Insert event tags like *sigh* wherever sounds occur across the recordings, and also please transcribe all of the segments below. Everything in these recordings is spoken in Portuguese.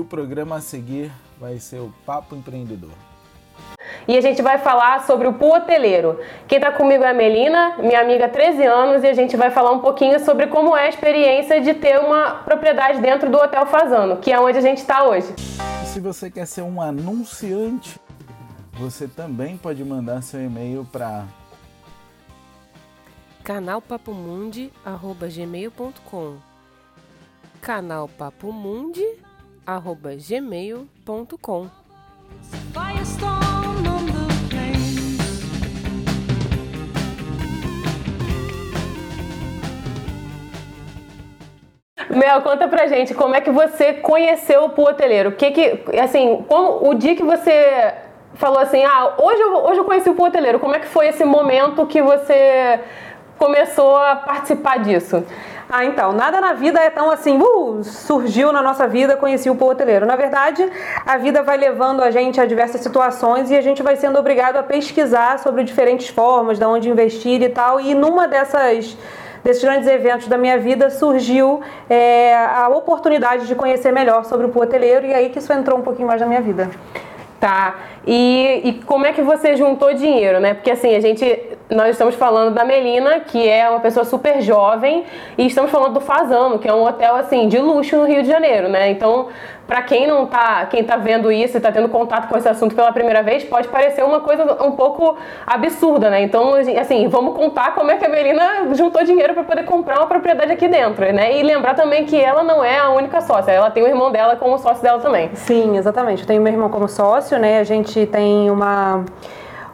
o programa a seguir vai ser o Papo Empreendedor. E a gente vai falar sobre o pool hoteleiro. Quem está comigo é a Melina, minha amiga há 13 anos, e a gente vai falar um pouquinho sobre como é a experiência de ter uma propriedade dentro do Hotel Fazano, que é onde a gente está hoje. E se você quer ser um anunciante, você também pode mandar seu e-mail para canalpapomundi@gmail.com canalpapomundi@gmail.com Mel, conta pra gente como é que você conheceu o pool hoteleiro. Que que, assim, como, o dia que você falou assim, ah, hoje eu, hoje eu conheci o pool hoteleiro, como é que foi esse momento que você começou a participar disso? Ah, então, nada na vida é tão assim, uh, surgiu na nossa vida, conheci o pool hoteleiro. Na verdade, a vida vai levando a gente a diversas situações e a gente vai sendo obrigado a pesquisar sobre diferentes formas, de onde investir e tal. E numa dessas desses grandes eventos da minha vida surgiu é, a oportunidade de conhecer melhor sobre o pool hoteleiro e aí que isso entrou um pouquinho mais na minha vida. Tá. E, e como é que você juntou dinheiro, né? Porque assim, a gente nós estamos falando da Melina, que é uma pessoa super jovem, e estamos falando do Fazano, que é um hotel assim de luxo no Rio de Janeiro, né? Então, para quem não tá, quem tá vendo isso e tá tendo contato com esse assunto pela primeira vez, pode parecer uma coisa um pouco absurda, né? Então, assim, vamos contar como é que a Melina juntou dinheiro para poder comprar uma propriedade aqui dentro, né? E lembrar também que ela não é a única sócia, ela tem o irmão dela como sócio dela também. Sim, exatamente. Eu tenho meu irmão como sócio, né? A gente tem uma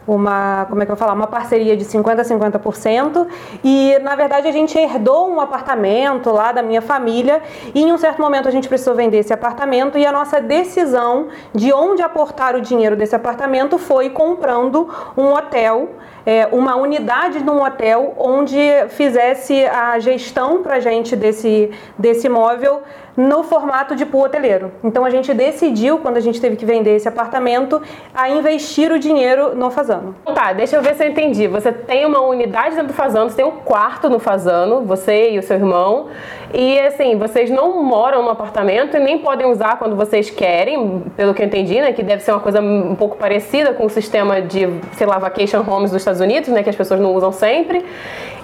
uma, como é que eu vou falar, uma parceria de 50 a 50% e na verdade a gente herdou um apartamento lá da minha família. E em um certo momento a gente precisou vender esse apartamento. E a nossa decisão de onde aportar o dinheiro desse apartamento foi comprando um hotel é, uma unidade num hotel onde fizesse a gestão para gente desse, desse imóvel no formato de pool hoteleiro. Então a gente decidiu, quando a gente teve que vender esse apartamento, a investir o dinheiro no Fazano. Tá, deixa eu ver se eu entendi. Você tem uma unidade dentro do Fazano, você tem um quarto no Fazano, você e o seu irmão, e assim, vocês não moram no apartamento e nem podem usar quando vocês querem, pelo que eu entendi, né? Que deve ser uma coisa um pouco parecida com o sistema de, sei lá, vacation homes dos Estados Unidos, né? Que as pessoas não usam sempre.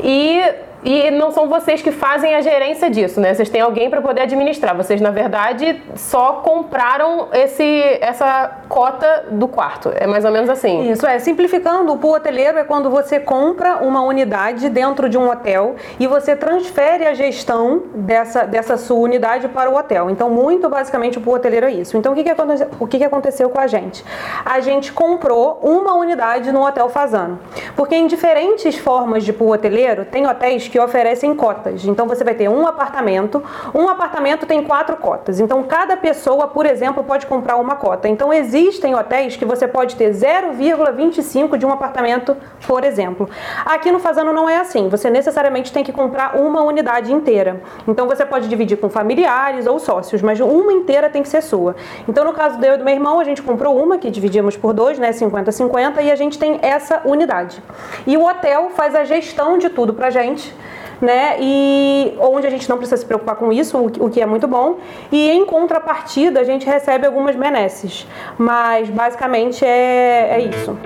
E e não são vocês que fazem a gerência disso, né? Vocês têm alguém para poder administrar. Vocês, na verdade, só compraram esse, essa cota do quarto. É mais ou menos assim. Isso é. Simplificando, o pool hoteleiro é quando você compra uma unidade dentro de um hotel e você transfere a gestão dessa, dessa sua unidade para o hotel. Então, muito basicamente, o pool hoteleiro é isso. Então, o que, que, o que, que aconteceu com a gente? A gente comprou uma unidade no Hotel Fazano. Porque em diferentes formas de pool hoteleiro, tem hotéis que oferecem cotas. Então você vai ter um apartamento, um apartamento tem quatro cotas. Então cada pessoa, por exemplo, pode comprar uma cota. Então existem hotéis que você pode ter 0,25 de um apartamento, por exemplo. Aqui no Fazano não é assim. Você necessariamente tem que comprar uma unidade inteira. Então você pode dividir com familiares ou sócios, mas uma inteira tem que ser sua. Então no caso do eu do meu irmão, a gente comprou uma que dividimos por dois, né, 50-50, e a gente tem essa unidade. E o hotel faz a gestão de tudo pra gente né? E onde a gente não precisa se preocupar com isso, o que é muito bom. E em contrapartida, a gente recebe algumas benesses. Mas basicamente é, é isso.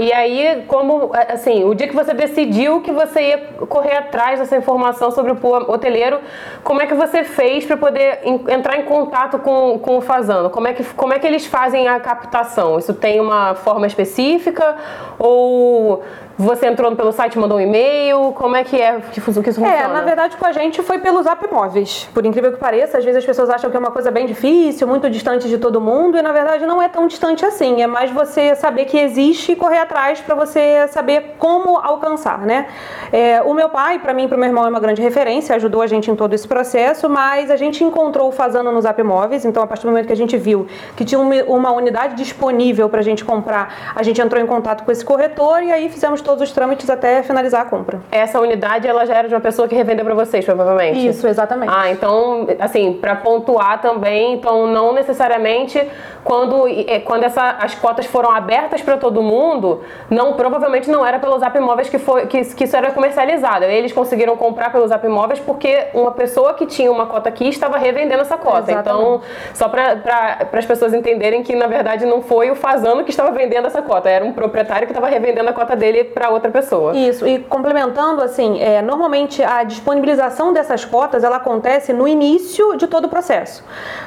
E aí, como, assim, o dia que você decidiu que você ia correr atrás dessa informação sobre o hoteleiro, como é que você fez para poder entrar em contato com, com o Fazano? Como é, que, como é que eles fazem a captação? Isso tem uma forma específica ou você entrou pelo site, mandou um e-mail? Como é que é que, que isso é, funciona? É, na verdade, com a gente foi pelo Zap Móveis. Por incrível que pareça, às vezes as pessoas acham que é uma coisa bem difícil, muito distante de todo mundo, e na verdade não é tão distante assim. É mais você saber que existe e correr atrás para você saber como alcançar, né? É, o meu pai, para mim e para o meu irmão, é uma grande referência, ajudou a gente em todo esse processo, mas a gente encontrou o Fazano no Zap Móveis, então a partir do momento que a gente viu que tinha uma unidade disponível para a gente comprar, a gente entrou em contato com esse corretor e aí fizemos todos os trâmites até finalizar a compra. Essa unidade ela já era de uma pessoa que revendeu para vocês, provavelmente. Isso, exatamente. Ah, então, assim, para pontuar também, então não necessariamente quando, quando essa, as cotas foram abertas para todo mundo, não provavelmente não era pelo Zap Imóveis que, foi, que, que isso era comercializado. Eles conseguiram comprar pelo Zap Imóveis porque uma pessoa que tinha uma cota aqui estava revendendo essa cota. Exatamente. Então, só para as pessoas entenderem que, na verdade, não foi o Fazano que estava vendendo essa cota, era um proprietário que estava revendendo a cota dele para outra pessoa. Isso, e complementando, assim, é, normalmente a disponibilização dessas cotas ela acontece no início de todo o processo.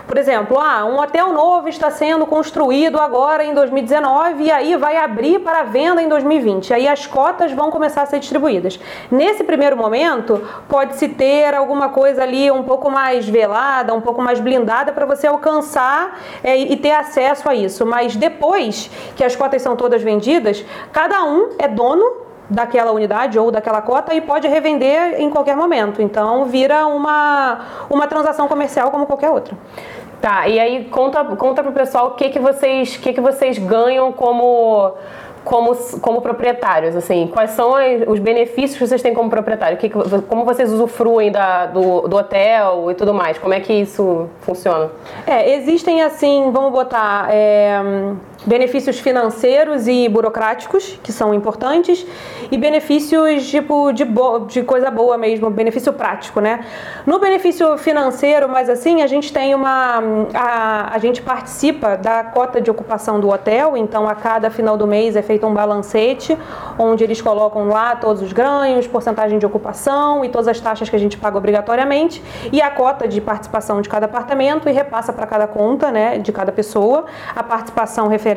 Por exemplo, ah, um hotel novo está sendo construído agora em 2019 e aí vai abrir para venda em 2020. Aí as cotas vão começar a ser distribuídas. Nesse primeiro momento, pode-se ter alguma coisa ali um pouco mais velada, um pouco mais blindada para você alcançar é, e ter acesso a isso. Mas depois que as cotas são todas vendidas, cada um é dono daquela unidade ou daquela cota e pode revender em qualquer momento. Então vira uma, uma transação comercial como qualquer outra. Tá, e aí conta, conta pro pessoal o que, que vocês, que, que vocês ganham como como, como proprietários, assim, quais são os benefícios que vocês têm como proprietário? Que- como vocês usufruem da, do, do hotel e tudo mais? Como é que isso funciona? É, existem assim, vamos botar é, benefícios financeiros e burocráticos que são importantes e benefícios tipo de, de coisa boa mesmo, benefício prático, né? No benefício financeiro, mas assim, a gente tem uma a, a gente participa da cota de ocupação do hotel, então a cada final do mês é feito um balancete onde eles colocam lá todos os ganhos, porcentagem de ocupação e todas as taxas que a gente paga obrigatoriamente e a cota de participação de cada apartamento e repassa para cada conta, né, de cada pessoa, a participação referente.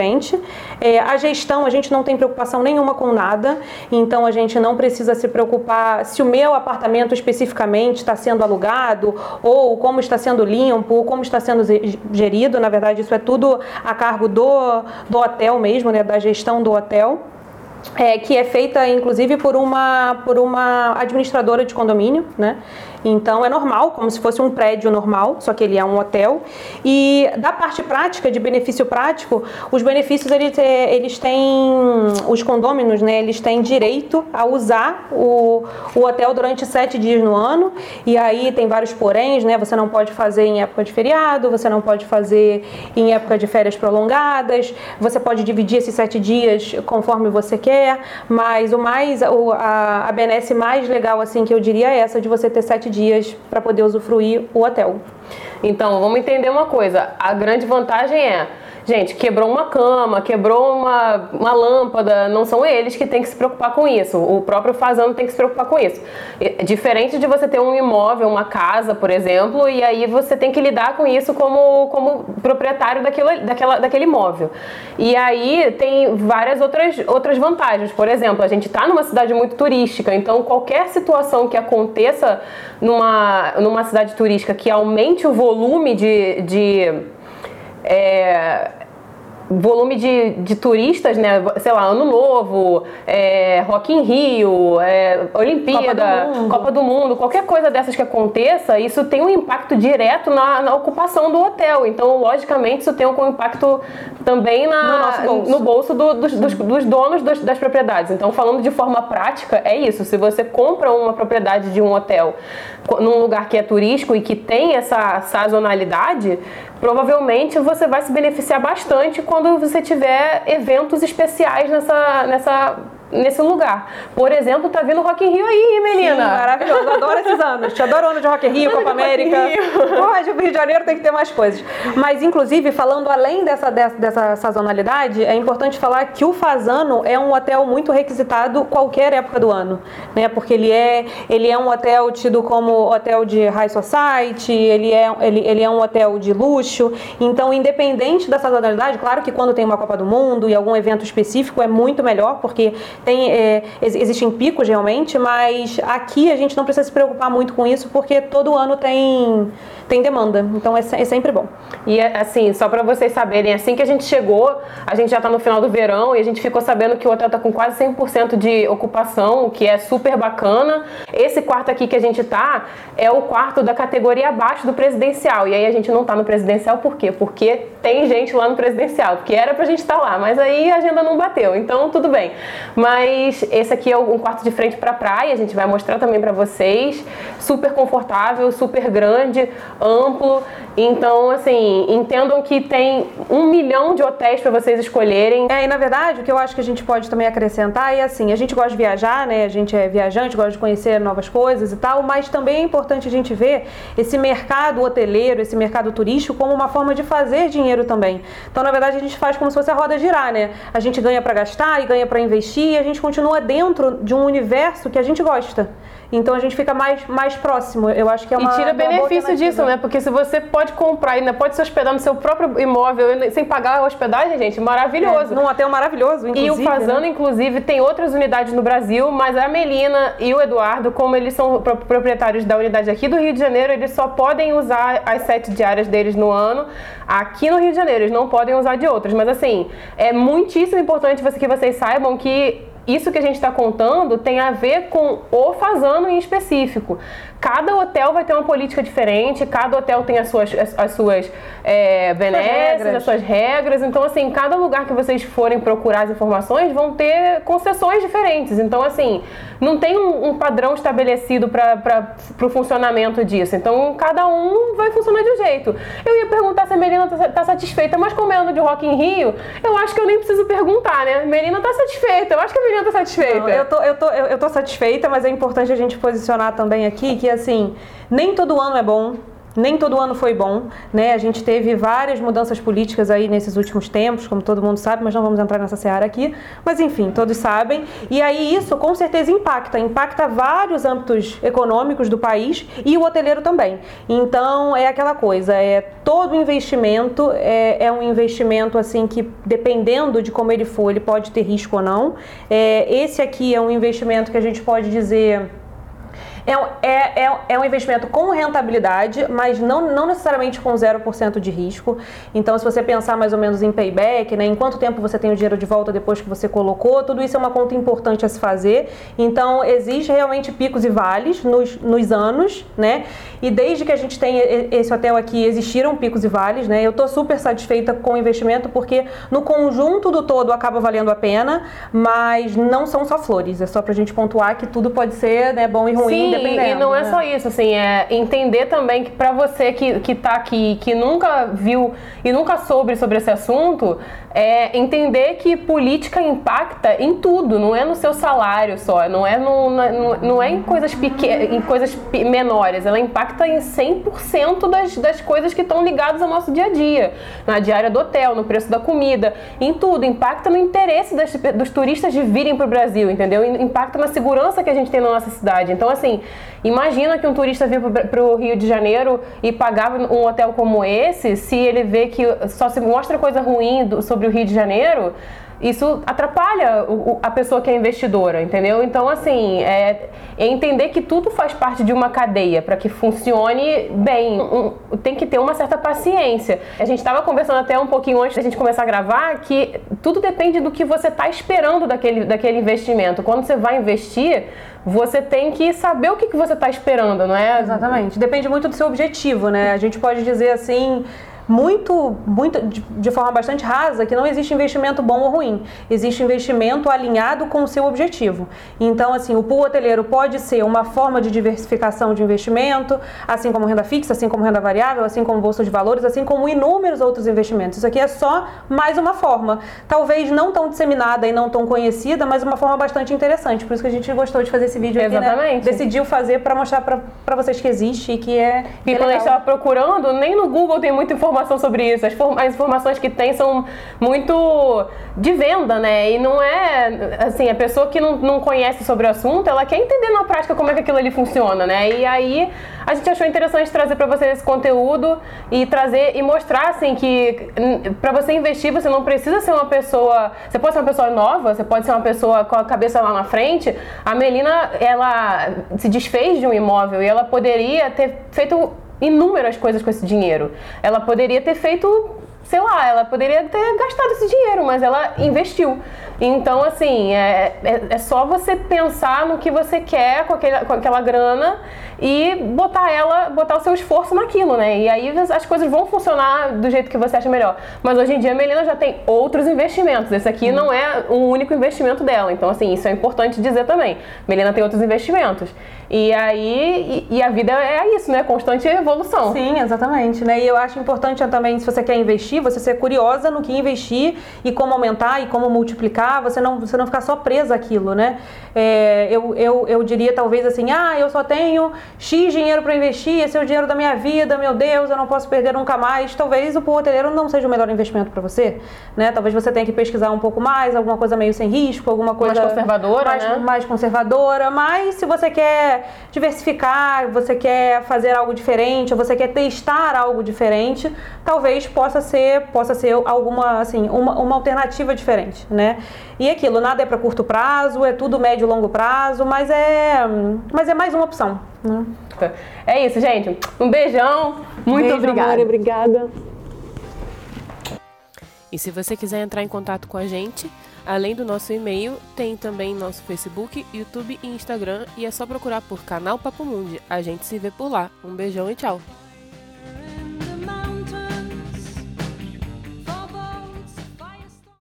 É, a gestão, a gente não tem preocupação nenhuma com nada, então a gente não precisa se preocupar se o meu apartamento especificamente está sendo alugado ou como está sendo limpo, como está sendo gerido. Na verdade, isso é tudo a cargo do, do hotel mesmo, né, da gestão do hotel é, que é feita inclusive por uma por uma administradora de condomínio, né? Então é normal, como se fosse um prédio normal, só que ele é um hotel. E da parte prática, de benefício prático, os benefícios eles, é, eles têm os condôminos, né? Eles têm direito a usar o, o hotel durante sete dias no ano. E aí tem vários poréns, né? Você não pode fazer em época de feriado, você não pode fazer em época de férias prolongadas. Você pode dividir esses sete dias conforme você quer, mas o mais o, a, a benesse mais legal assim que eu diria é essa de você ter sete dias para poder usufruir o hotel. Então, vamos entender uma coisa. A grande vantagem é, gente, quebrou uma cama, quebrou uma, uma lâmpada, não são eles que têm que se preocupar com isso. O próprio fazano tem que se preocupar com isso. É Diferente de você ter um imóvel, uma casa, por exemplo, e aí você tem que lidar com isso como, como proprietário daquilo, daquela, daquele imóvel. E aí tem várias outras, outras vantagens. Por exemplo, a gente está numa cidade muito turística, então qualquer situação que aconteça numa, numa cidade turística que aumente o volume de, de é, volume de, de turistas, né? Sei lá, Ano Novo, é, Rock in Rio, é, Olimpíada, Copa do Mundo. Copa do Mundo, qualquer coisa dessas que aconteça, isso tem um impacto direto na, na ocupação do hotel. Então, logicamente, isso tem um impacto também na, No bolso. no bolso do- dos, dos- dos donos das, das propriedades. Então, falando de forma prática, é isso. Se você compra uma propriedade de um hotel num lugar que é turístico e que tem essa sazonalidade, provavelmente você vai se beneficiar bastante quando você tiver eventos especiais nessa, nessa, nesse lugar. Por exemplo, tá vindo Rock in Rio aí, Sim, menina. maravilhoso. Adoro esses anos. Te adoro ano de Rock in Rio, Copa América. Hoje *laughs* o Rio de Janeiro tem que ter mais coisas. Mas, inclusive, falando além dessa, dessa, dessa sazonalidade, é importante falar que o Fazano é um hotel muito requisitado qualquer época do ano. Né? Porque ele é, ele é um hotel tido como hotel de high society, ele é, ele, ele é um hotel de luxo. Então, independente da sazonalidade, claro que quando tem uma Copa do Mundo e algum evento específico é muito melhor, porque tem, é, ex- existem picos realmente, mas aqui a gente não precisa se preocupar muito com isso, porque todo ano tem, tem demanda. Então é, é sempre bom. E é, assim, só pra vocês saberem, assim que a gente chegou, a gente já tá no final do verão e a gente ficou sabendo que o hotel tá com quase 100% de ocupação, o que é super bacana. Esse quarto aqui que a gente tá é o quarto da categoria abaixo do presidencial. E aí a gente não tá no presidencial por quê? Porque tem gente lá no presidencial, porque era pra gente estar lá, mas aí a agenda não bateu, então tudo bem. Mas esse aqui é um quarto de frente para praia, a gente vai mostrar também para vocês. Super confortável, super grande, amplo. Então, assim, entendam que tem um milhão de hotéis para vocês escolherem. É, e na verdade, o que eu acho que a gente pode também acrescentar é assim, a gente gosta de viajar, né? A gente é viajante, gosta de conhecer novas coisas e tal, mas também é importante a gente ver esse mercado hoteleiro, esse mercado turístico como uma forma de fazer dinheiro também. Então, na verdade, a gente faz como se fosse a roda girar, né? A gente ganha para gastar e ganha para investir a gente continua dentro de um universo que a gente gosta. Então a gente fica mais, mais próximo. Eu acho que é uma. E tira boa benefício disso, né? Porque se você pode comprar e ainda pode se hospedar no seu próprio imóvel sem pagar a hospedagem, gente, maravilhoso. Num hotel maravilhoso, E o Fazano, né? inclusive, tem outras unidades no Brasil, mas a Melina e o Eduardo, como eles são pro- proprietários da unidade aqui do Rio de Janeiro, eles só podem usar as sete diárias deles no ano aqui no Rio de Janeiro. Eles não podem usar de outras. Mas assim, é muitíssimo importante você- que vocês saibam que isso que a gente está contando tem a ver com o Fazano em específico. Cada hotel vai ter uma política diferente, cada hotel tem as suas, as, as suas é, benesses, regras. as suas regras. Então, assim, cada lugar que vocês forem procurar as informações vão ter concessões diferentes. Então, assim, não tem um, um padrão estabelecido para o funcionamento disso. Então, cada um vai funcionar de um jeito. Eu ia perguntar se a Melina tá, tá satisfeita, mas como é de Rock in Rio, eu acho que eu nem preciso perguntar, né? Melina tá satisfeita, eu acho que a Melina tá satisfeita. Não, eu, tô, eu, tô, eu, eu tô satisfeita, mas é importante a gente posicionar também aqui que, assim, nem todo ano é bom. Nem todo ano foi bom, né? A gente teve várias mudanças políticas aí nesses últimos tempos, como todo mundo sabe, mas não vamos entrar nessa seara aqui. Mas enfim, todos sabem. E aí isso com certeza impacta, impacta vários âmbitos econômicos do país e o hoteleiro também. Então é aquela coisa, é todo investimento é, é um investimento assim que dependendo de como ele for, ele pode ter risco ou não. É, esse aqui é um investimento que a gente pode dizer é, um- é, é, é um investimento com rentabilidade, mas não, não necessariamente com 0% de risco. Então, se você pensar mais ou menos em payback, né, em quanto tempo você tem o dinheiro de volta depois que você colocou, tudo isso é uma conta importante a se fazer. Então, existe realmente picos e vales nos, nos anos, né? E desde que a gente tem esse hotel aqui, existiram picos e vales, né? Eu tô super satisfeita com o investimento porque no conjunto do todo acaba valendo a pena, mas não são só flores. É só pra gente pontuar que tudo pode ser né, bom e ruim, Sim, dependendo. e não é né? só isso, assim, é entender também que pra você que, que tá aqui, que nunca viu e nunca soube sobre esse assunto, é entender que política impacta em tudo, não é no seu salário só, não é, no, no- não é em coisas pequenas, em coisas menores, ela impacta em 100% das, das coisas que estão ligadas ao nosso dia a dia, na diária do hotel, no preço da comida, em tudo, impacta no interesse das- dos turistas de virem para o Brasil, entendeu? Impacta na segurança que a gente tem na nossa cidade. Então, assim, imagina que um turista vir para o Rio de Janeiro e pagar um hotel como esse, se ele vê que só se mostra coisa ruim do- sobre o Rio de Janeiro, isso atrapalha o- a pessoa que é investidora, entendeu? Então, assim, é, é entender que tudo faz parte de uma cadeia para que funcione bem. Um- tem que ter uma certa paciência. A gente estava conversando até um pouquinho antes da gente começar a gravar que tudo depende do que você está esperando daquele, daquele investimento. Quando você vai investir, você tem que saber o que, que você está esperando, não é? Exatamente. Depende muito do seu objetivo, né? A gente pode dizer assim. Muito, muito, de, de forma bastante rasa, que não existe investimento bom ou ruim. Existe investimento alinhado com o seu objetivo. Então, assim, o pool hoteleiro pode ser uma forma de diversificação de investimento, assim como renda fixa, assim como renda variável, assim como bolsa de valores, assim como inúmeros outros investimentos. Isso aqui é só mais uma forma. Talvez não tão disseminada e não tão conhecida, mas uma forma bastante interessante. Por isso que a gente gostou de fazer esse vídeo aqui, né? Exatamente. Decidiu fazer para mostrar para vocês que existe e que é. E é quando a gente estava procurando, nem no Google tem muita informação sobre isso. As, as informações que tem são muito de venda, né? E não é assim, a pessoa que não, não conhece sobre o assunto, ela quer entender na prática como é que aquilo ali funciona, né? E aí a gente achou interessante trazer para vocês esse conteúdo e trazer e mostrar assim que para você investir você não precisa ser uma pessoa, você pode ser uma pessoa nova, você pode ser uma pessoa com a cabeça lá na frente. A Melina, ela se desfez de um imóvel e ela poderia ter feito inúmeras coisas com esse dinheiro. Ela poderia ter feito sei lá, ela poderia ter gastado esse dinheiro, mas ela investiu. Então, assim, é, é, é, só você pensar no que você quer com, com aquela grana e botar ela, botar o seu esforço naquilo, né? E aí as coisas vão funcionar do jeito que você acha melhor. Mas hoje em dia a Melina já tem outros investimentos. Esse aqui não é o único investimento dela. Então, assim, isso é importante dizer também. Melina tem outros investimentos. E aí, e, e, a vida é isso, né? Constante evolução. Sim, exatamente. Né? E eu acho importante também, se você quer investir, você ser curiosa no que investir e como aumentar e como multiplicar, você não, você não ficar só presa àquilo, né? É, eu, eu, eu diria talvez assim, ah, eu só tenho X dinheiro para investir, esse é o dinheiro da minha vida, meu Deus, eu não posso perder nunca mais. Talvez o pool hoteleiro não seja o melhor investimento para você, né? Talvez você tenha que pesquisar um pouco mais, alguma coisa meio sem risco, alguma coisa mais conservadora, mais, né? mais conservadora, mas se você quer diversificar, você quer fazer algo diferente, ou você quer testar algo diferente, talvez possa ser, possa ser alguma assim, uma, uma alternativa diferente, né? E aquilo, nada é para curto prazo, é tudo médio e longo prazo, mas é, mas é mais uma opção. Né? É isso, gente. Um beijão. Muito Beijo, obrigada. Amor, obrigada. E se você quiser entrar em contato com a gente, Além do nosso e-mail, tem também nosso Facebook, YouTube e Instagram e é só procurar por canal Papo Mundi. A gente se vê por lá. Um beijão e tchau!